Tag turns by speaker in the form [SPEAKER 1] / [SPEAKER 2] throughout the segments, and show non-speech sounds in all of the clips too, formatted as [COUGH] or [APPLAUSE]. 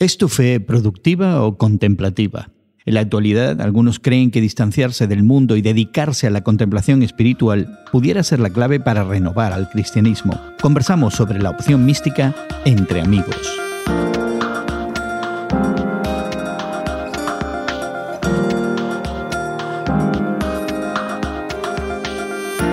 [SPEAKER 1] ¿Es tu fe productiva o contemplativa? En la actualidad, algunos creen que distanciarse del mundo y dedicarse a la contemplación espiritual pudiera ser la clave para renovar al cristianismo. Conversamos sobre la opción mística entre amigos.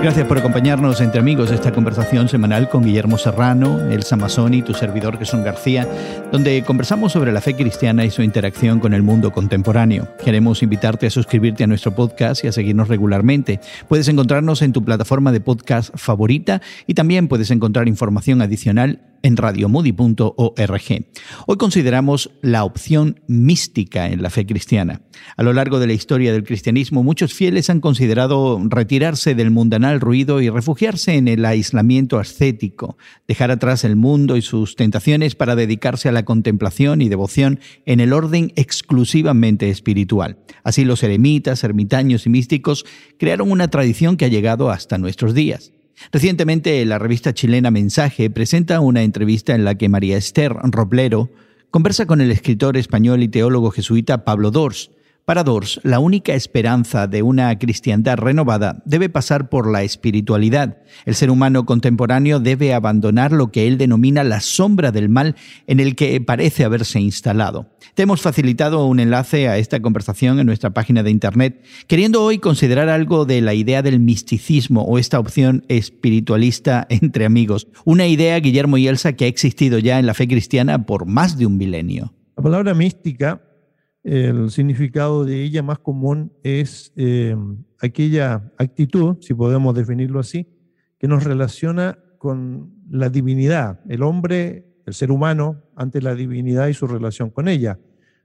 [SPEAKER 1] Gracias por acompañarnos entre amigos esta conversación semanal con Guillermo Serrano, Elsa Mazzoni y tu servidor Jesús García, donde conversamos sobre la fe cristiana y su interacción con el mundo contemporáneo. Queremos invitarte a suscribirte a nuestro podcast y a seguirnos regularmente. Puedes encontrarnos en tu plataforma de podcast favorita y también puedes encontrar información adicional en radiomudi.org. Hoy consideramos la opción mística en la fe cristiana. A lo largo de la historia del cristianismo, muchos fieles han considerado retirarse del mundanal ruido y refugiarse en el aislamiento ascético, dejar atrás el mundo y sus tentaciones para dedicarse a la contemplación y devoción en el orden exclusivamente espiritual. Así los eremitas, ermitaños y místicos crearon una tradición que ha llegado hasta nuestros días. Recientemente, la revista chilena Mensaje presenta una entrevista en la que María Esther Roblero conversa con el escritor español y teólogo jesuita Pablo Dors, para Dors, la única esperanza de una cristiandad renovada debe pasar por la espiritualidad. El ser humano contemporáneo debe abandonar lo que él denomina la sombra del mal en el que parece haberse instalado. Te hemos facilitado un enlace a esta conversación en nuestra página de internet, queriendo hoy considerar algo de la idea del misticismo o esta opción espiritualista entre amigos. Una idea, Guillermo y Elsa, que ha existido ya en la fe cristiana por más de un milenio.
[SPEAKER 2] La palabra mística el significado de ella más común es eh, aquella actitud, si podemos definirlo así, que nos relaciona con la divinidad, el hombre, el ser humano, ante la divinidad y su relación con ella.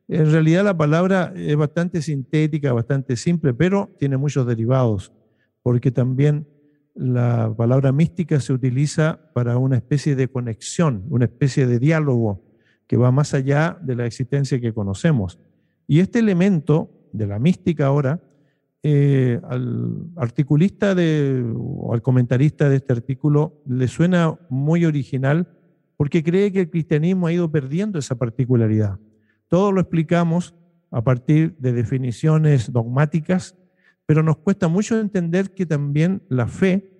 [SPEAKER 2] En realidad la palabra es bastante sintética, bastante simple, pero tiene muchos derivados, porque también la palabra mística se utiliza para una especie de conexión, una especie de diálogo que va más allá de la existencia que conocemos. Y este elemento de la mística ahora, eh, al articulista de, o al comentarista de este artículo le suena muy original porque cree que el cristianismo ha ido perdiendo esa particularidad. Todo lo explicamos a partir de definiciones dogmáticas, pero nos cuesta mucho entender que también la fe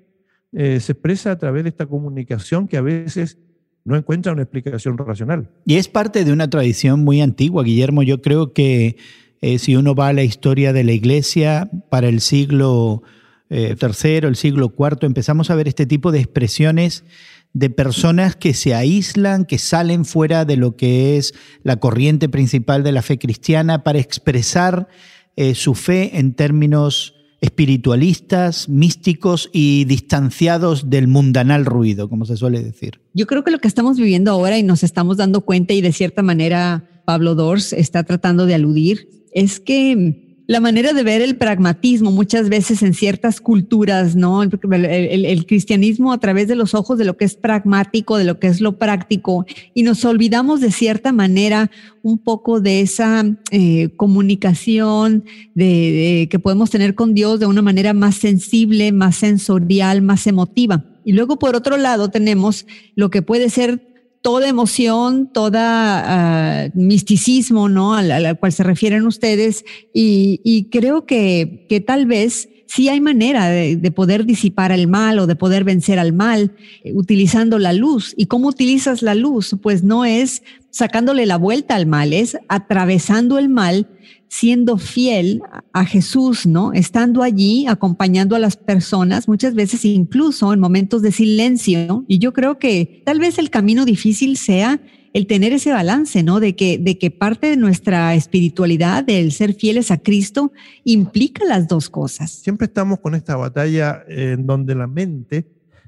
[SPEAKER 2] eh, se expresa a través de esta comunicación que a veces no encuentra una explicación racional.
[SPEAKER 1] Y es parte de una tradición muy antigua, Guillermo. Yo creo que eh, si uno va a la historia de la iglesia para el siglo eh, el siglo cuarto, empezamos a ver este tipo de expresiones de personas que se aíslan, que salen fuera de lo que es la corriente principal de la fe cristiana para expresar eh, su fe en términos espiritualistas, místicos y distanciados del mundanal ruido, como se suele decir.
[SPEAKER 3] Yo creo que lo que estamos viviendo ahora y nos estamos dando cuenta y de cierta manera Pablo Dors está tratando de aludir es que la manera de ver el pragmatismo muchas veces en ciertas culturas, ¿no? El, cristianismo a través de los ojos de lo que es pragmático, de lo que es lo práctico, y nos olvidamos de cierta manera un poco de esa eh, comunicación de, que podemos tener con Dios de una manera más sensible, más sensorial, más emotiva. Y luego, por otro lado, tenemos lo que puede ser toda emoción, toda ah, misticismo, ¿no? Al, cual se refieren ustedes. Y, creo que, que, tal vez sí hay manera de, de, poder disipar el mal o de poder vencer al mal eh, utilizando la luz. ¿Y cómo utilizas la luz? Pues no es sacándole la vuelta al mal, es atravesando el mal siendo fiel a Jesús, ¿no? Estando allí, acompañando a las personas, muchas veces incluso en momentos de silencio. Y yo creo que tal vez el camino difícil sea el tener ese balance, ¿no? De que, de que parte de nuestra espiritualidad, del ser fieles a Cristo, implica las dos cosas.
[SPEAKER 2] Siempre estamos con esta batalla en donde la mente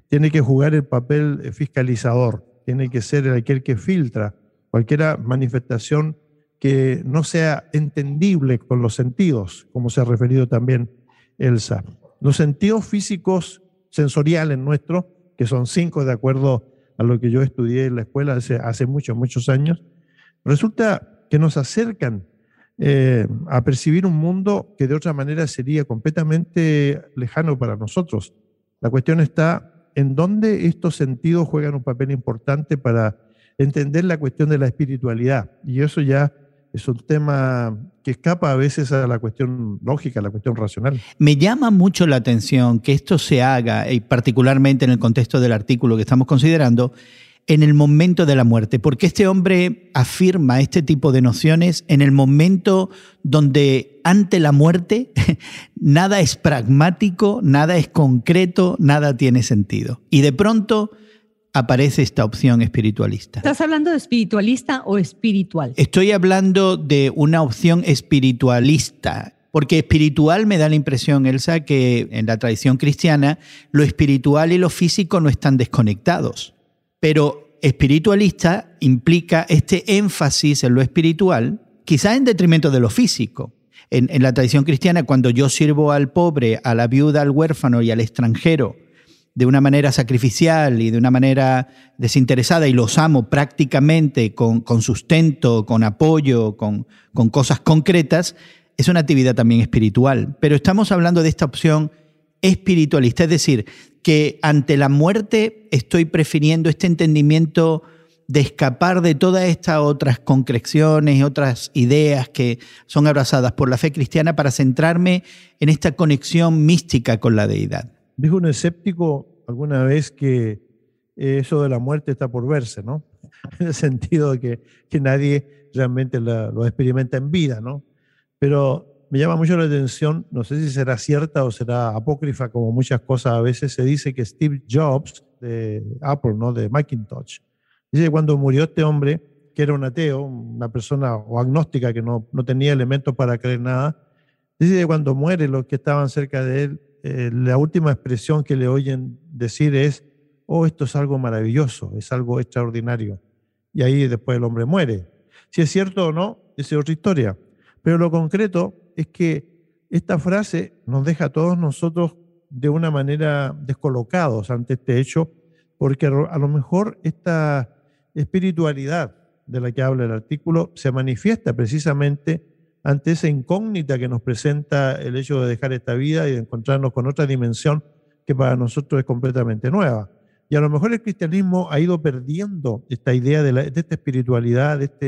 [SPEAKER 2] tiene que jugar el papel fiscalizador, tiene que ser aquel que filtra cualquier manifestación que no sea entendible con los sentidos, como se ha referido también Elsa. Los sentidos físicos sensoriales nuestros, que son cinco de acuerdo a lo que yo estudié en la escuela hace, muchos, muchos años, resulta que nos acercan eh, a percibir un mundo que de otra manera sería completamente lejano para nosotros. La cuestión está en dónde estos sentidos juegan un papel importante para entender la cuestión de la espiritualidad. Y eso ya es un tema que escapa a veces a la cuestión lógica, a la cuestión racional.
[SPEAKER 1] Me llama mucho la atención que esto se haga, y particularmente en el contexto del artículo que estamos considerando, en el momento de la muerte, porque este hombre afirma este tipo de nociones en el momento donde ante la muerte [LAUGHS] nada es pragmático, nada es concreto, nada tiene sentido. Y de pronto aparece esta opción espiritualista.
[SPEAKER 3] ¿Estás hablando de espiritualista o espiritual?
[SPEAKER 1] Estoy hablando de una opción espiritualista. Porque espiritual me da la impresión, Elsa, que en la tradición cristiana lo espiritual y lo físico no están desconectados. Pero espiritualista implica este énfasis en lo espiritual, quizás en detrimento de lo físico. En, en, la tradición cristiana, cuando yo sirvo al pobre, a la viuda, al huérfano y al extranjero, de una manera sacrificial y de una manera desinteresada y los amo prácticamente con, sustento, con apoyo, con, con cosas concretas, es una actividad también espiritual. Pero estamos hablando de esta opción espiritualista, es decir, que ante la muerte estoy prefiriendo este entendimiento de escapar de todas estas otras concreciones, otras ideas que son abrazadas por la fe cristiana para centrarme en esta conexión mística con la deidad.
[SPEAKER 2] Dijo un escéptico alguna vez que eso de la muerte está por verse, ¿no? [LAUGHS] En el sentido de que, que nadie realmente lo experimenta en vida, ¿no? Pero me llama mucho la atención, no sé si será cierta o será apócrifa, como muchas cosas a veces se dice que Steve Jobs de Apple, ¿no? De Macintosh, dice que cuando murió este hombre, que era un ateo, una persona o agnóstica que no, no tenía elementos para creer nada, dice que cuando muere los que estaban cerca de él eh, la última expresión que le oyen decir es, oh, esto es algo maravilloso, es algo extraordinario. Y ahí después el hombre muere. Si es cierto o no, es otra historia. Pero lo concreto es que esta frase nos deja a todos nosotros de una manera descolocados ante este hecho, porque a lo mejor esta espiritualidad de la que habla el artículo se manifiesta precisamente ante esa incógnita que nos presenta el hecho de dejar esta vida y de encontrarnos con otra dimensión que para nosotros es completamente nueva. Y a lo mejor el cristianismo ha ido perdiendo esta idea de, esta espiritualidad, de este,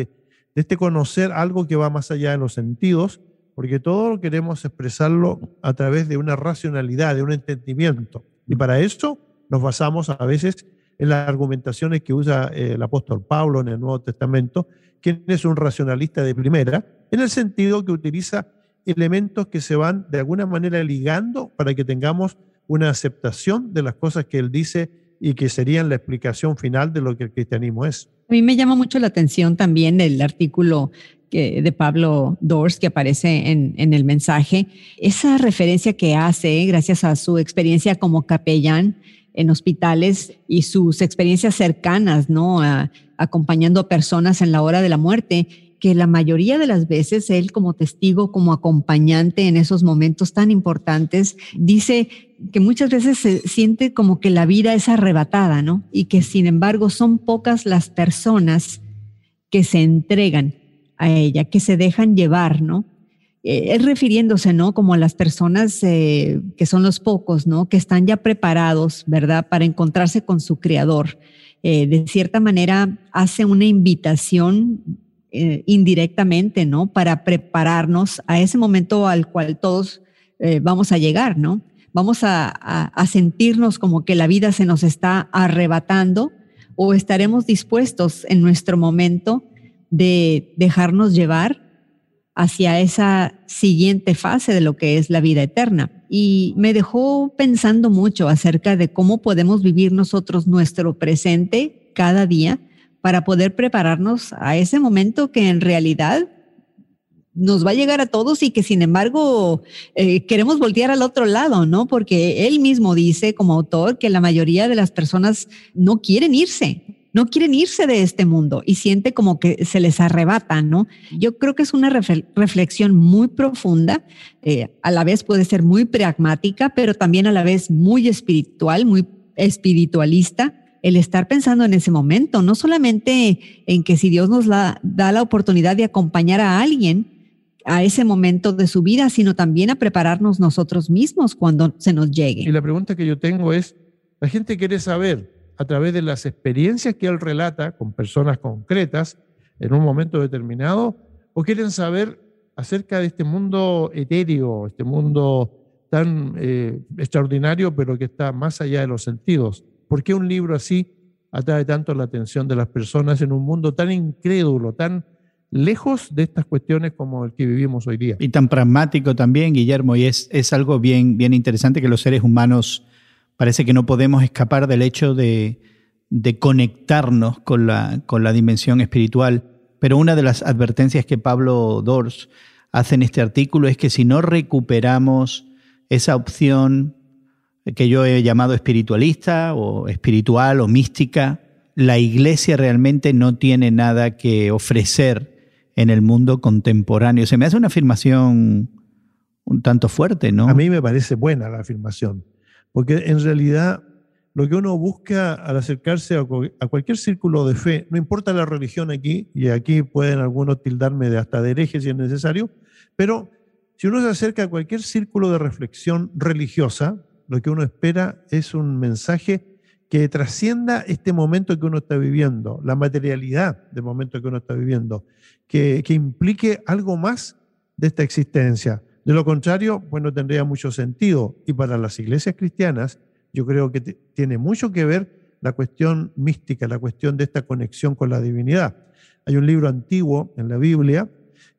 [SPEAKER 2] de este conocer algo que va más allá de los sentidos, porque todo queremos expresarlo a través de una racionalidad, de un entendimiento. Y para eso nos basamos a veces en las argumentaciones que usa eh, el apóstol Pablo en el Nuevo Testamento, quien es un racionalista de primera, en el sentido que utiliza elementos que se van de alguna manera ligando para que tengamos una aceptación de las cosas que él dice y que serían la explicación final de lo que el cristianismo es.
[SPEAKER 3] A mí me llama mucho la atención también el artículo que, de Pablo Dors que aparece en, en, el mensaje, esa referencia que hace, gracias a su experiencia como capellán en hospitales y sus experiencias cercanas, ¿no? acompañando a personas en la hora de la muerte, que la mayoría de las veces él como testigo, como acompañante en esos momentos tan importantes, dice que muchas veces se siente como que la vida es arrebatada, ¿no? Y que sin embargo son pocas las personas que se entregan a ella, que se dejan llevar, ¿no? Eh, es refiriéndose, ¿no? Como a las personas eh, que son los pocos, ¿no? Que están ya preparados, ¿verdad? Para encontrarse con su creador. Eh, de cierta manera hace una invitación eh, indirectamente, ¿no? Para prepararnos a ese momento al cual todos eh, vamos a llegar, ¿no? Vamos a, a, sentirnos como que la vida se nos está arrebatando o estaremos dispuestos en nuestro momento de dejarnos llevar hacia esa siguiente fase de lo que es la vida eterna. Y me dejó pensando mucho acerca de cómo podemos vivir nosotros nuestro presente cada día para poder prepararnos a ese momento que en realidad nos va a llegar a todos y que sin embargo eh, queremos voltear al otro lado, ¿no? Porque él mismo dice como autor que la mayoría de las personas no quieren irse, no quieren irse de este mundo y siente como que se les arrebata, ¿no? Yo creo que es una reflexión muy profunda, eh, a la vez puede ser muy pragmática, pero también a la vez muy espiritual, muy espiritualista el estar pensando en ese momento, no solamente en que si Dios nos da la oportunidad de acompañar a alguien a ese momento de su vida, sino también a prepararnos nosotros mismos cuando se nos llegue.
[SPEAKER 2] Y la pregunta que yo tengo es, la gente quiere saber, a través de las experiencias que él relata con personas concretas en un momento determinado, o quieren saber acerca de este mundo etéreo, este mundo tan eh, extraordinario, pero que está más allá de los sentidos. ¿Por qué un libro así atrae tanto la atención de las personas en un mundo tan incrédulo, tan lejos de estas cuestiones como el que vivimos hoy día?
[SPEAKER 1] Y tan pragmático también, Guillermo, y es, es algo bien, bien interesante que los seres humanos parece que no podemos escapar del hecho de, de conectarnos con la, con la dimensión espiritual. Pero una de las advertencias que Pablo Dors hace en este artículo es que si no recuperamos esa opción que yo he llamado espiritualista o espiritual o mística, la iglesia realmente no tiene nada que ofrecer en el mundo contemporáneo. Se me hace una afirmación un tanto fuerte, ¿no?
[SPEAKER 2] A mí me parece buena la afirmación, porque en realidad lo que uno busca al acercarse a, cualquier círculo de fe, no importa la religión aquí, y aquí pueden algunos tildarme de hasta de hereje si es necesario, pero si uno se acerca a cualquier círculo de reflexión religiosa, lo que uno espera es un mensaje que trascienda este momento que uno está viviendo, la materialidad del momento que uno está viviendo, que, que implique algo más de esta existencia. De lo contrario, pues no tendría mucho sentido. Y para las iglesias cristianas, yo creo que tiene mucho que ver la cuestión mística, la cuestión de esta conexión con la divinidad. Hay un libro antiguo en la Biblia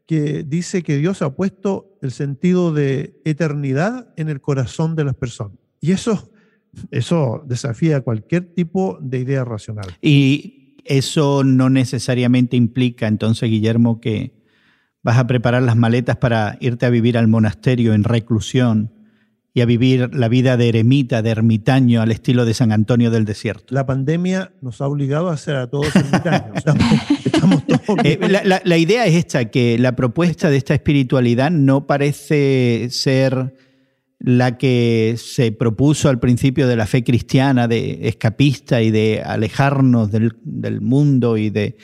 [SPEAKER 2] que dice que Dios ha puesto el sentido de eternidad en el corazón de las personas. Y eso, eso desafía cualquier tipo de idea racional.
[SPEAKER 1] Y eso no necesariamente implica entonces, Guillermo, que vas a preparar las maletas para irte a vivir al monasterio en reclusión y a vivir la vida de eremita, de ermitaño al estilo de San Antonio del Desierto.
[SPEAKER 2] La pandemia nos ha obligado a ser a todos ermitaños. [LAUGHS]
[SPEAKER 1] Eh, la, idea es esta, que la propuesta de esta espiritualidad no parece ser la que se propuso al principio de la fe cristiana, de escapista y de alejarnos del, del mundo y de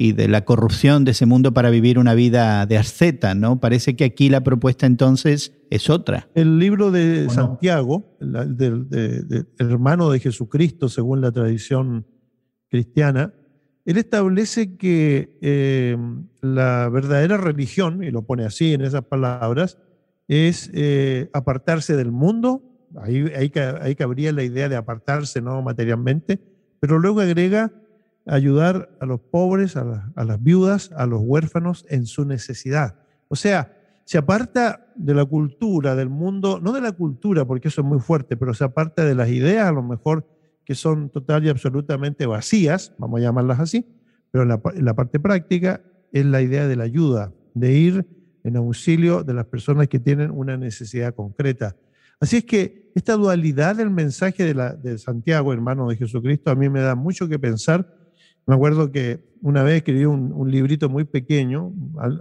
[SPEAKER 1] y de la corrupción de ese mundo para vivir una vida de asceta, ¿no? Parece que aquí la propuesta entonces es otra.
[SPEAKER 2] El libro de Santiago, del hermano de Jesucristo, según la tradición cristiana, él establece que eh, la verdadera religión, y lo pone así en esas palabras, es eh, apartarse del mundo, ahí, ahí, ahí cabría la idea de apartarse no materialmente, pero luego agrega ayudar a los pobres, a, las viudas, a los huérfanos en su necesidad. O sea, se aparta de la cultura, del mundo, no de la cultura, porque eso es muy fuerte, pero se aparta de las ideas, a lo mejor que son total y absolutamente vacías, vamos a llamarlas así, pero en la, en la parte práctica es la idea de la ayuda, de ir en auxilio de las personas que tienen una necesidad concreta. Así es que esta dualidad del mensaje de, la, de Santiago, hermano de Jesucristo, a mí me da mucho que pensar me acuerdo que una vez escribí un, librito muy pequeño,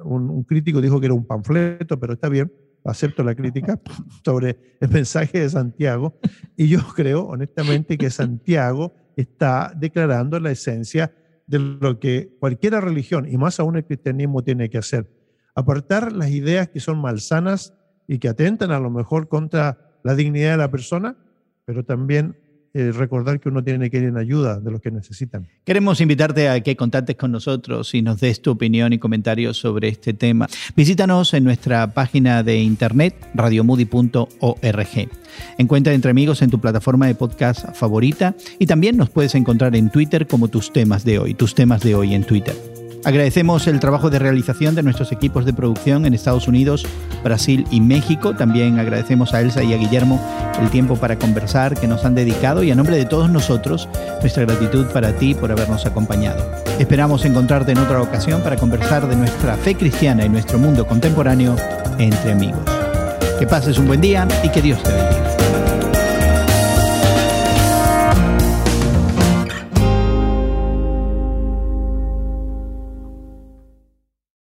[SPEAKER 2] un, crítico dijo que era un panfleto, pero está bien, acepto la crítica, [LAUGHS] sobre el mensaje de Santiago. Y yo [LAUGHS] creo, honestamente, que Santiago está declarando la esencia de lo que cualquier religión, y más aún el cristianismo, tiene que hacer. Apartar las ideas que son malsanas y que atentan a lo mejor contra la dignidad de la persona, pero también eh, recordar que uno tiene que ir en ayuda de los que necesitan.
[SPEAKER 1] Queremos invitarte a que contactes con nosotros y nos des tu opinión y comentarios sobre este tema. Visítanos en nuestra página de internet radiomudi.org. Encuentra Entre Amigos en tu plataforma de podcast favorita y también nos puedes encontrar en Twitter como tus temas de hoy, tus temas de hoy en Twitter. Agradecemos el trabajo de realización de nuestros equipos de producción en Estados Unidos, Brasil y México. También agradecemos a Elsa y a Guillermo el tiempo para conversar que nos han dedicado y a nombre de todos nosotros, nuestra gratitud para ti por habernos acompañado. Esperamos encontrarte en otra ocasión para conversar de nuestra fe cristiana y nuestro mundo contemporáneo entre amigos. Que pases un buen día y que Dios te bendiga.